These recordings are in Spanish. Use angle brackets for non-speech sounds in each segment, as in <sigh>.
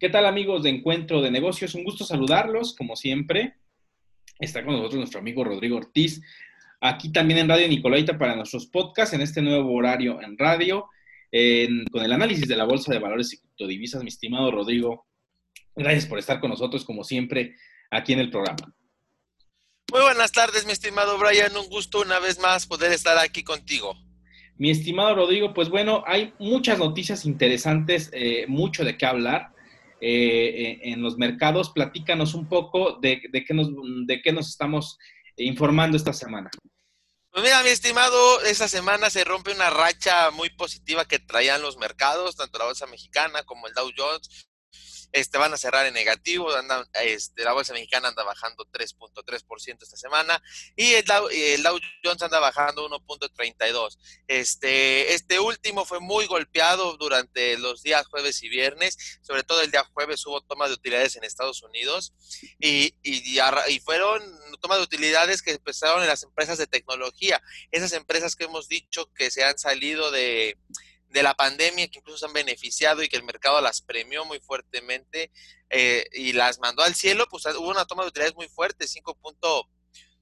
¿Qué tal amigos de Encuentro de Negocios? Un gusto saludarlos, como siempre. Está con nosotros nuestro amigo Rodrigo Ortiz, aquí también en Radio Nicolaita para nuestros podcasts, en este nuevo horario en radio, con el análisis de la Bolsa de Valores y Criptodivisas. Mi estimado Rodrigo, gracias por estar con nosotros, como siempre, aquí en el programa. Muy buenas tardes, mi estimado Brian. Un gusto una vez más poder estar aquí contigo. Mi estimado Rodrigo, pues bueno, hay muchas noticias interesantes, eh, mucho de qué hablar. Eh, en los mercados. Platícanos un poco de, qué nos, de qué nos estamos informando esta semana. Pues mira, mi estimado, esta semana se rompe una racha muy positiva que traían los mercados, tanto la bolsa mexicana como el Dow Jones este, van a cerrar en negativo, andan, este, la bolsa mexicana anda bajando 3.3% esta semana y el Dow, Jones anda bajando 1.32. Este, este último fue muy golpeado durante los días jueves y viernes, sobre todo el día jueves hubo toma de utilidades en Estados Unidos y, y, y fueron tomas de utilidades que empezaron en las empresas de tecnología, esas empresas que hemos dicho que se han salido de de la pandemia que incluso se han beneficiado y que el mercado las premió muy fuertemente eh, y las mandó al cielo, pues hubo una toma de utilidades muy fuerte,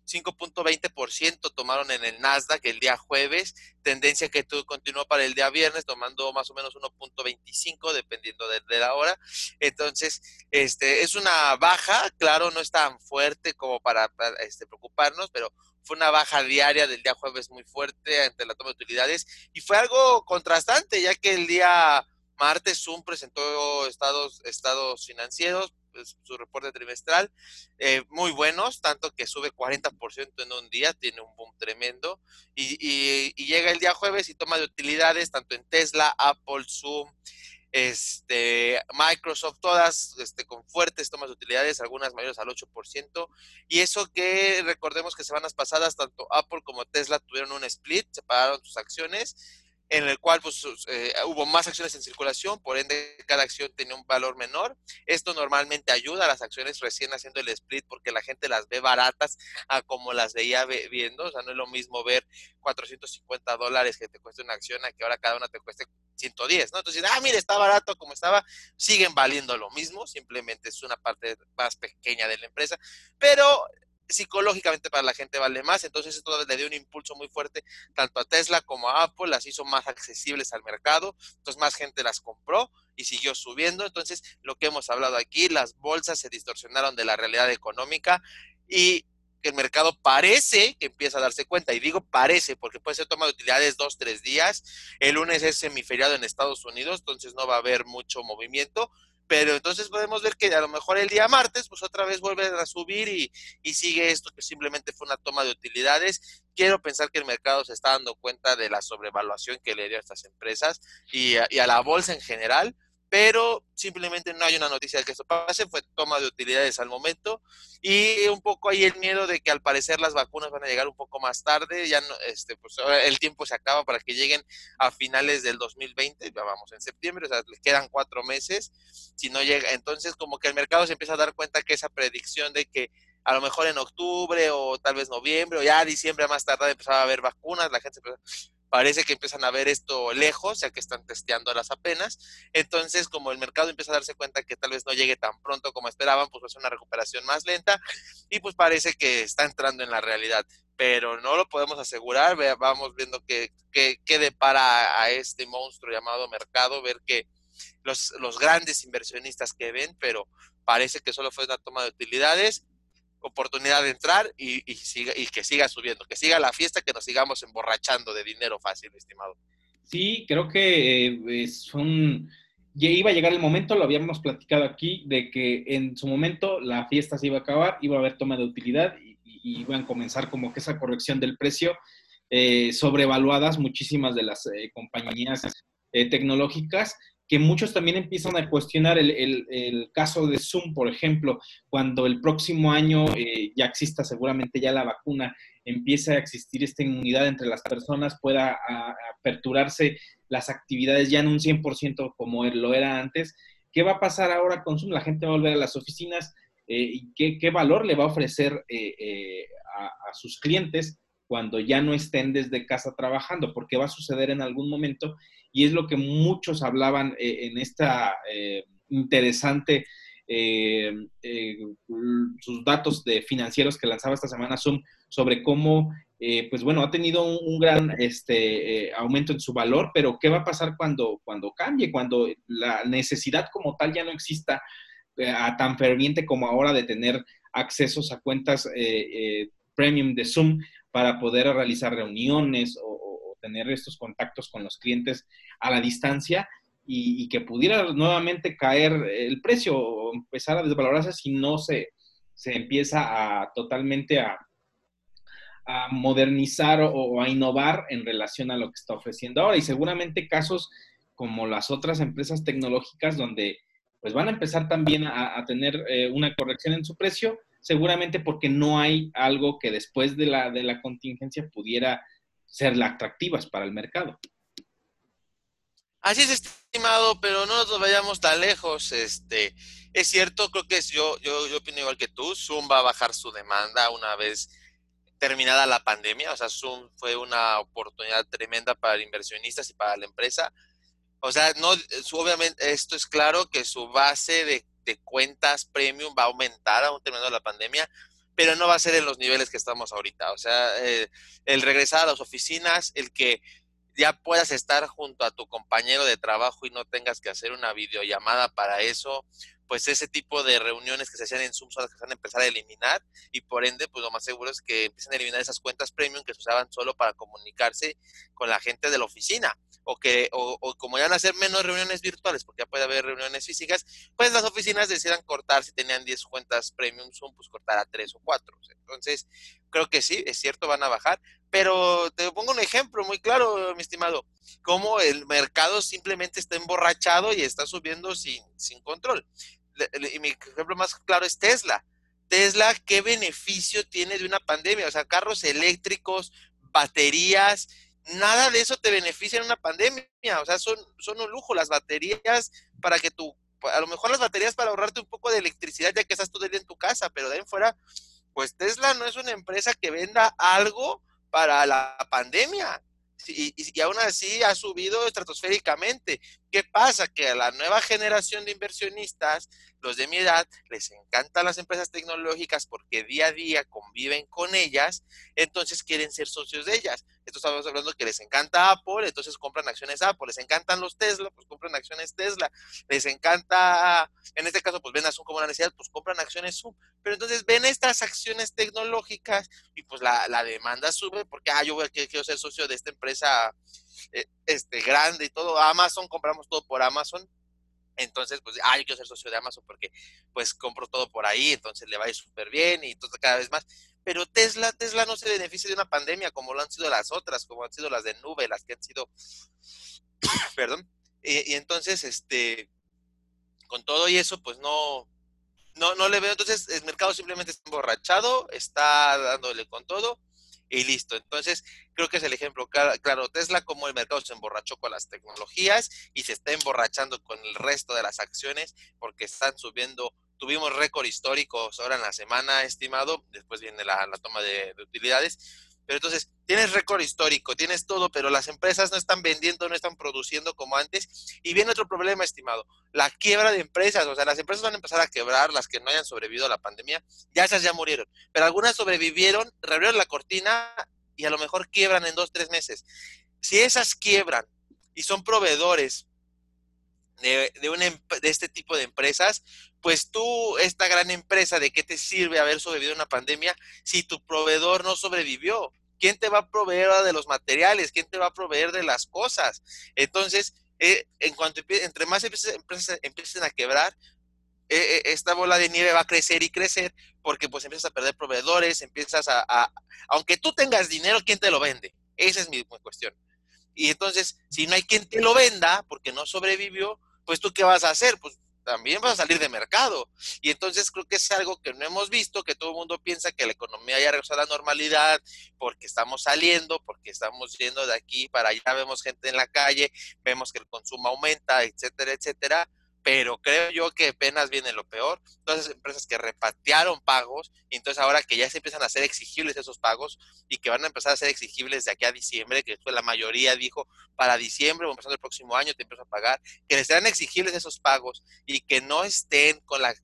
5.20% tomaron en el Nasdaq el día jueves, tendencia que continuó para el día viernes, tomando más o menos 1.25 dependiendo de, la hora. Entonces, este es una baja, claro, no es tan fuerte como para, este, preocuparnos, pero fue una baja diaria del día jueves muy fuerte ante la toma de utilidades y fue algo contrastante, ya que el día martes Zoom presentó estados, estados financieros, su reporte trimestral, eh, muy buenos, tanto que sube 40% en un día, tiene un boom tremendo, y, y, llega el día jueves y toma de utilidades tanto en Tesla, Apple, Zoom, este, Microsoft, todas este, con fuertes tomas de utilidades, algunas mayores al 8%, y eso que recordemos que semanas pasadas tanto Apple como Tesla tuvieron un split, separaron sus acciones, en el cual pues, eh, hubo más acciones en circulación, por ende cada acción tenía un valor menor. Esto normalmente ayuda a las acciones recién haciendo el split porque la gente las ve baratas a como las veía viendo. O sea, no es lo mismo ver 450 dólares que te cuesta una acción a que ahora cada una te cueste 110, ¿no? Entonces, ah, mire, está barato como estaba, siguen valiendo lo mismo, simplemente es una parte más pequeña de la empresa, pero psicológicamente para la gente vale más, entonces esto le dio un impulso muy fuerte tanto a Tesla como a Apple, las hizo más accesibles al mercado, entonces más gente las compró y siguió subiendo, entonces lo que hemos hablado aquí, las bolsas se distorsionaron de la realidad económica y el mercado parece que empieza a darse cuenta, y digo parece porque puede ser toma de utilidades dos, tres días, el lunes es semiferiado en Estados Unidos, entonces no va a haber mucho movimiento, pero entonces podemos ver que a lo mejor el día martes, pues otra vez vuelve a subir y, y, sigue esto que simplemente fue una toma de utilidades. Quiero pensar que el mercado se está dando cuenta de la sobrevaluación que le dio a estas empresas y y a la bolsa en general pero simplemente no hay una noticia de que esto pase, fue toma de utilidades al momento y un poco ahí el miedo de que al parecer las vacunas van a llegar un poco más tarde, ya no, este, pues el tiempo se acaba para que lleguen a finales del 2020, ya vamos en septiembre, o sea, le quedan cuatro meses, si no llega, entonces como que el mercado se empieza a dar cuenta que esa predicción de que a lo mejor en octubre o tal vez noviembre o ya diciembre más tarde empezaba a haber vacunas, la gente parece que empiezan a ver esto lejos, ya que están testeando las apenas. Entonces, como el mercado empieza a darse cuenta que tal vez no llegue tan pronto como esperaban, pues va a ser una recuperación más lenta y pues parece que está entrando en la realidad. Pero no lo podemos asegurar, vamos viendo que, que, depara a este monstruo llamado mercado, ver que los, los grandes inversionistas que ven, pero parece que solo fue una toma de utilidades oportunidad de entrar y, siga, y que siga subiendo, que siga la fiesta, que nos sigamos emborrachando de dinero fácil, estimado. Sí, creo que eh, es iba a llegar el momento, lo habíamos platicado aquí, de que en su momento la fiesta se iba a acabar, iba a haber toma de utilidad y, iban a comenzar como que esa corrección del precio, eh, sobrevaluadas muchísimas de las eh, compañías tecnológicas que muchos también empiezan a cuestionar el, caso de Zoom, por ejemplo, cuando el próximo año eh, ya exista seguramente ya la vacuna, empieza a existir esta inmunidad entre las personas, pueda aperturarse las actividades ya en un 100% como lo era antes. ¿Qué va a pasar ahora con Zoom? La gente va a volver a las oficinas eh, y qué, valor le va a ofrecer eh, a, a sus clientes cuando ya no estén desde casa trabajando, porque va a suceder en algún momento y es lo que muchos hablaban eh, en esta, eh, interesante eh, eh, sus datos de financieros que lanzaba esta semana Zoom sobre cómo, eh, pues bueno, ha tenido un, gran este, aumento en su valor, pero ¿qué va a pasar cuando, cuando cambie, cuando la necesidad como tal ya no exista a tan ferviente como ahora de tener accesos a cuentas premium de Zoom para poder realizar reuniones o tener estos contactos con los clientes a la distancia? y, que pudiera nuevamente caer el precio o empezar a desvalorarse si no se, se empieza a totalmente a, modernizar o, a innovar en relación a lo que está ofreciendo ahora. Y seguramente casos como las otras empresas tecnológicas donde pues van a empezar también a, tener eh, una corrección en su precio, seguramente porque no hay algo que después de la, de la contingencia pudiera ser atractivas para el mercado. Así es, estimado, pero no nos vayamos tan lejos. Este, es cierto, creo que es, yo, yo, yo opino igual que tú. Zoom va a bajar su demanda una vez terminada la pandemia. O sea, Zoom fue una oportunidad tremenda para inversionistas y para la empresa. O sea, no, obviamente, esto es claro que su base de, de cuentas premium va a aumentar aún terminando la pandemia, pero no va a ser en los niveles que estamos ahorita. O sea, eh, el regresar a las oficinas, el que ya puedas estar junto a tu compañero de trabajo y no tengas que hacer una videollamada para eso, pues ese tipo de reuniones que se hacían en Zoom son las que se van a empezar a eliminar y por ende, pues lo más seguro es que empiecen a eliminar esas cuentas premium que se usaban solo para comunicarse con la gente de la oficina o que, o, como ya van a hacer menos reuniones virtuales, porque ya puede haber reuniones físicas, pues las oficinas decidan cortar, si tenían 10 cuentas premium Zoom, pues cortar a 3 o 4. Entonces, creo que sí, es cierto, van a bajar, pero te pongo un ejemplo muy claro, mi estimado, cómo el mercado simplemente está emborrachado y está subiendo sin, sin control. Y mi ejemplo más claro es Tesla. Tesla, ¿qué beneficio tiene de una pandemia? O sea, carros eléctricos, baterías, nada de eso te beneficia en una pandemia. O sea, son, son un lujo las baterías para que tú, a lo mejor las baterías para ahorrarte un poco de electricidad ya que estás todo el día en tu casa, pero de ahí en fuera, pues Tesla no es una empresa que venda algo para la pandemia. Y, y, aún así ha subido estratosféricamente. ¿Qué pasa? Que a la nueva generación de inversionistas, los de mi edad, les encantan las empresas tecnológicas porque día a día conviven con ellas, entonces quieren ser socios de ellas. Esto estamos hablando que les encanta Apple, entonces compran acciones Apple, les encantan los Tesla, pues compran acciones Tesla, les encanta, en este caso, pues ven a Zoom como una necesidad, pues compran acciones Zoom. Pero entonces ven estas acciones tecnológicas y pues la, demanda sube porque, ah, yo quiero ser socio de esta empresa este, grande y todo. Amazon, compramos todo por Amazon. Entonces, pues, ah, yo quiero ser socio de Amazon porque, pues, compro todo por ahí, entonces le va a ir súper bien y todo cada vez más. Pero Tesla, Tesla no se beneficia de una pandemia como lo han sido las otras, como han sido las de nube, las que han sido, <coughs> perdón. Y, y, entonces, este, con todo y eso, pues no, no, no le veo. Entonces, el mercado simplemente está emborrachado, está dándole con todo y listo. Entonces, creo que es el ejemplo claro. Tesla, como el mercado se emborrachó con las tecnologías y se está emborrachando con el resto de las acciones porque están subiendo. Tuvimos récord históricos ahora en la semana, estimado. Después viene la, toma de, de utilidades pero entonces, tienes récord histórico, tienes todo, pero las empresas no están vendiendo, no están produciendo como antes. Y viene otro problema, estimado, la quiebra de empresas. O sea, las empresas van a empezar a quebrar, las que no hayan sobrevivido a la pandemia, ya esas ya murieron. Pero algunas sobrevivieron, reabrieron la cortina y a lo mejor quiebran en dos, tres meses. Si esas quiebran y son proveedores de, de, una, de este tipo de empresas, pues tú, esta gran empresa, ¿de qué te sirve haber sobrevivido a una pandemia si tu proveedor no sobrevivió? ¿Quién te va a proveer de los materiales? ¿Quién te va a proveer de las cosas? Entonces, eh, en cuanto entre más empresas, empiecen a quebrar, eh, eh, esta bola de nieve va a crecer y crecer porque pues empiezas a perder proveedores, empiezas a, aunque tú tengas dinero, ¿quién te lo vende? Esa es mi, mi cuestión. Y entonces, si no hay quien te lo venda porque no sobrevivió, pues tú qué vas a hacer? Pues también vas a salir de mercado. Y entonces creo que es algo que no hemos visto, que todo el mundo piensa que la economía ya regresó a la normalidad porque estamos saliendo, porque estamos yendo de aquí para allá, vemos gente en la calle, vemos que el consumo aumenta, etcétera, etcétera. Pero creo yo que apenas viene lo peor. Todas esas empresas que repatearon pagos, y entonces ahora que ya se empiezan a hacer exigibles esos pagos y que van a empezar a ser exigibles de aquí a diciembre, que fue la mayoría dijo para diciembre o empezando el próximo año te empiezo a pagar, que les serán exigibles esos pagos y que no estén con la,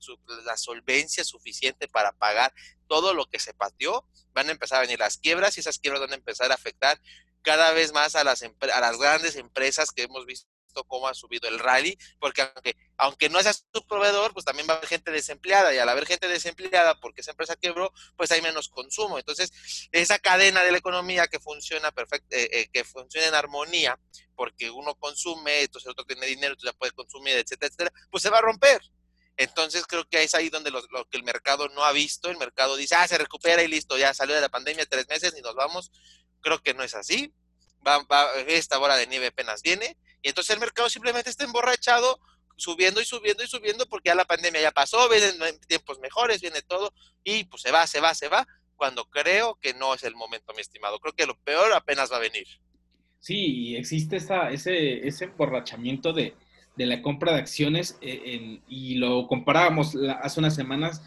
la solvencia suficiente para pagar todo lo que se pateó, van a empezar a venir las quiebras y esas quiebras van a empezar a afectar cada vez más a las, a las grandes empresas que hemos visto cómo ha subido el rally, porque aunque, aunque no sea su proveedor, pues también va a haber gente desempleada y al haber gente desempleada porque esa empresa quebró, pues hay menos consumo. Entonces, esa cadena de la economía que funciona perfecto, eh, eh, que funciona en armonía, porque uno consume, entonces el otro tiene dinero, entonces ya puede consumir, etcétera, etcétera, pues se va a romper. Entonces creo que es ahí donde lo, que el mercado no ha visto, el mercado dice, ah, se recupera y listo, ya salió de la pandemia tres meses y nos vamos. Creo que no es así. Va, va, esta bola de nieve apenas viene y entonces el mercado simplemente está emborrachado, subiendo y subiendo y subiendo, porque ya la pandemia ya pasó, vienen tiempos mejores, viene todo, y pues se va, se va, se va, cuando creo que no es el momento, mi estimado. Creo que lo peor apenas va a venir. Sí, existe esa, ese, ese emborrachamiento de, de la compra de acciones eh, y lo comparábamos hace unas semanas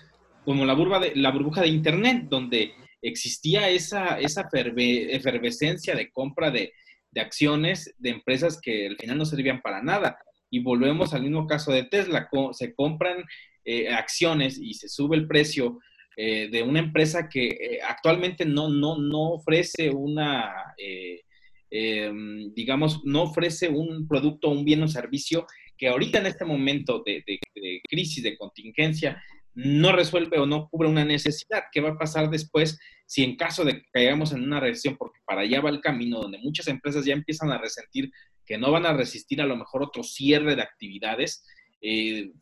como la, burba de, la burbuja de Internet, donde existía esa, esa efervescencia de compra de, de acciones de empresas que al final no servían para nada. Y volvemos al mismo caso de Tesla, se compran eh, acciones y se sube el precio eh, de una empresa que eh, actualmente no, no, no ofrece una, em, digamos, no ofrece un producto, un bien o servicio que ahorita en este momento de, de crisis, de contingencia, no resuelve o no cubre una necesidad. ¿Qué va a pasar después si en caso de que caigamos en una recesión, porque para allá va el camino donde muchas empresas ya empiezan a resentir que no van a resistir a lo mejor otro cierre de actividades, eh,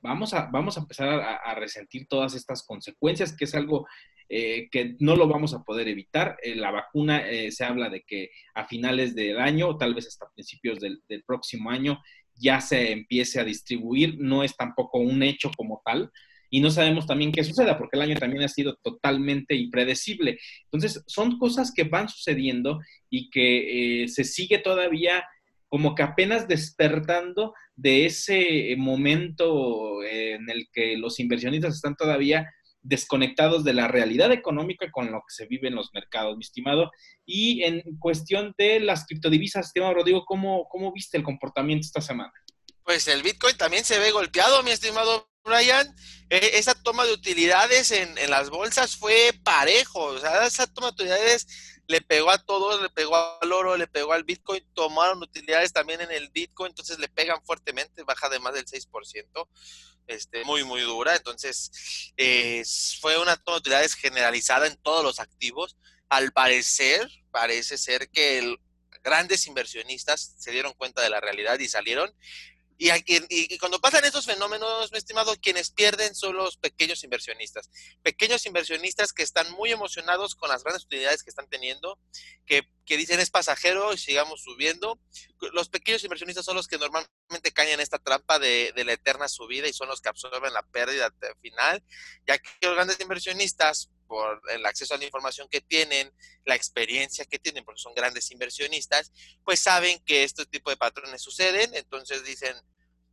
vamos, a, vamos a empezar a, resentir todas estas consecuencias, que es algo eh, que no lo vamos a poder evitar. Eh, la vacuna se habla de que a finales del año, tal vez hasta principios del próximo año, ya se empiece a distribuir, no es tampoco un hecho como tal, y no sabemos también qué suceda, porque el año también ha sido totalmente impredecible. Entonces, son cosas que van sucediendo y que eh, se sigue todavía como que apenas despertando de ese momento en el que los inversionistas están todavía desconectados de la realidad económica con lo que se vive en los mercados, mi estimado. Y en cuestión de las criptodivisas, estimado Rodrigo, ¿cómo, cómo viste el comportamiento esta semana? Pues el Bitcoin también se ve golpeado, mi estimado Brian, e, esa toma de utilidades en, las bolsas fue parejo, o sea, esa toma de utilidades le pegó a todos, le pegó al oro, le pegó al Bitcoin, tomaron utilidades también en el Bitcoin, entonces le pegan fuertemente, baja de más del 6%, este, muy, muy dura, entonces fue una toma de utilidades generalizada en todos los activos. Al parecer, parece ser que grandes inversionistas se dieron cuenta de la realidad y salieron y, y, cuando pasan estos fenómenos, mi estimado, quienes pierden son los pequeños inversionistas. Pequeños inversionistas que están muy emocionados con las grandes utilidades que están teniendo, que, que dicen es pasajero y sigamos subiendo. Los pequeños inversionistas son los que normalmente caen en esta trampa de, de la eterna subida y son los que absorben la pérdida final, ya que los grandes inversionistas por el acceso a la información que tienen, la experiencia que tienen, porque son grandes inversionistas, pues saben que este tipo de patrones suceden, entonces dicen,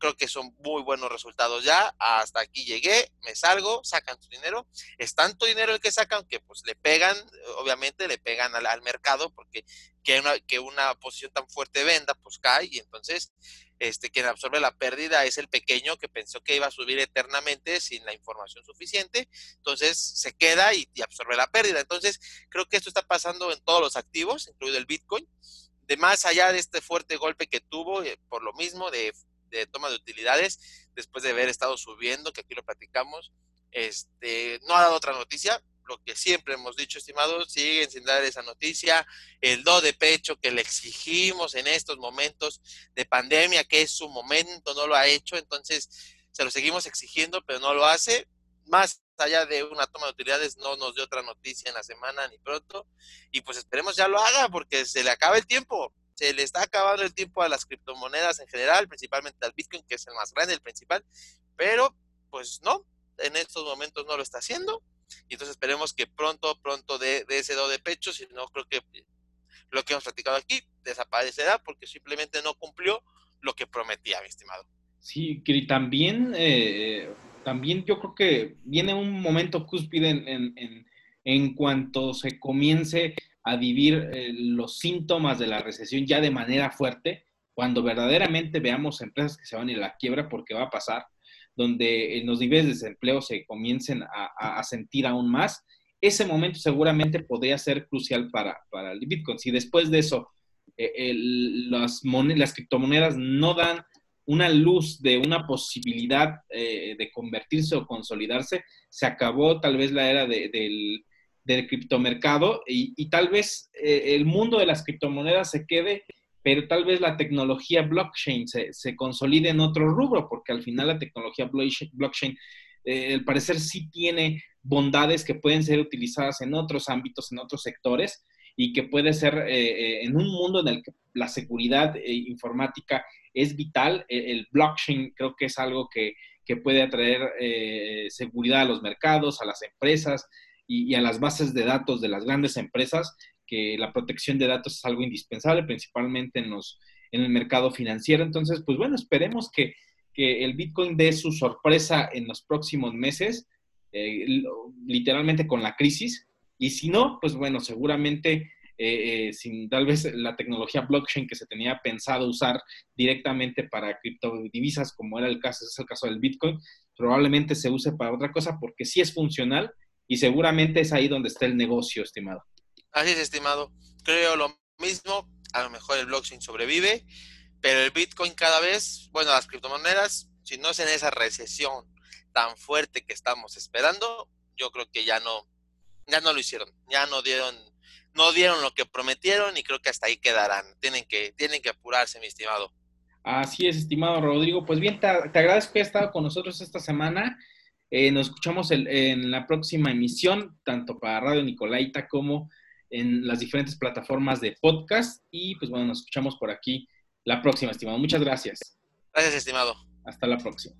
creo que son muy buenos resultados ya, hasta aquí llegué, me salgo, sacan su dinero, es tanto dinero el que sacan que pues le pegan, obviamente le pegan al, mercado, porque que una, que una posición tan fuerte venda, pues cae, y entonces este, quien absorbe la pérdida es el pequeño que pensó que iba a subir eternamente sin la información suficiente, entonces se queda y, absorbe la pérdida. Entonces, creo que esto está pasando en todos los activos, incluido el Bitcoin. De más allá de este fuerte golpe que tuvo, eh, por lo mismo, de, de, toma de utilidades, después de haber estado subiendo, que aquí lo platicamos, este, no ha dado otra noticia, lo que siempre hemos dicho, estimados, siguen sin dar esa noticia, el do de pecho que le exigimos en estos momentos de pandemia, que es su momento, no lo ha hecho, entonces se lo seguimos exigiendo, pero no lo hace. Más allá de una toma de utilidades, no nos dio otra noticia en la semana ni pronto, y pues esperemos ya lo haga, porque se le acaba el tiempo. Se le está acabando el tiempo a las criptomonedas en general, principalmente al Bitcoin, que es el más grande, el principal, pero pues no, en estos momentos no lo está haciendo y entonces esperemos que pronto, pronto de, ese do de pecho, si no creo que lo que hemos platicado aquí desaparecerá porque simplemente no cumplió lo que prometía, mi estimado. Sí, también, eh, también yo creo que viene un momento cúspide en, en, en, cuanto se comience a vivir eh, los síntomas de la recesión ya de manera fuerte, cuando verdaderamente veamos empresas que se van a ir a la quiebra, porque va a pasar, donde en los niveles de desempleo se comiencen a, sentir aún más, ese momento seguramente podría ser crucial para, para el Bitcoin. Si después de eso eh, las, criptomonedas no dan una luz de una posibilidad eh, de convertirse o consolidarse, se acabó tal vez la era del, del criptomercado y, y tal vez eh, el mundo de las criptomonedas se quede pero tal vez la tecnología blockchain se, se consolide en otro rubro, porque al final la tecnología blockchain, eh, al parecer sí tiene bondades que pueden ser utilizadas en otros ámbitos, en otros sectores, y que puede ser eh, eh, en un mundo en el que la seguridad informática es vital. El, blockchain creo que es algo que, que puede atraer seguridad a los mercados, a las empresas y, a las bases de datos de las grandes empresas que la protección de datos es algo indispensable, principalmente en, los, en el mercado financiero. Entonces, pues bueno, esperemos que, que el Bitcoin dé su sorpresa en los próximos meses, eh, literalmente con la crisis. Y si no, pues bueno, seguramente eh, eh, sin tal vez la tecnología blockchain que se tenía pensado usar directamente para criptodivisas, como era el caso, es el caso del Bitcoin, probablemente se use para otra cosa porque sí es funcional y seguramente es ahí donde está el negocio, estimado. Así es, estimado. Creo lo mismo. A lo mejor el blockchain sobrevive, pero el Bitcoin cada vez, bueno, las criptomonedas, si no es en esa recesión tan fuerte que estamos esperando, yo creo que ya no, ya no lo hicieron, ya no dieron, no dieron lo que prometieron y creo que hasta ahí quedarán. Tienen que, tienen que apurarse, mi estimado. Así es, estimado Rodrigo. Pues bien, te, agradezco que hayas estado con nosotros esta semana. Eh, nos escuchamos en la próxima emisión, tanto para Radio Nicolaita como en las diferentes plataformas de podcast y pues bueno, nos escuchamos por aquí la próxima, estimado. Muchas gracias. Gracias, estimado. Hasta la próxima.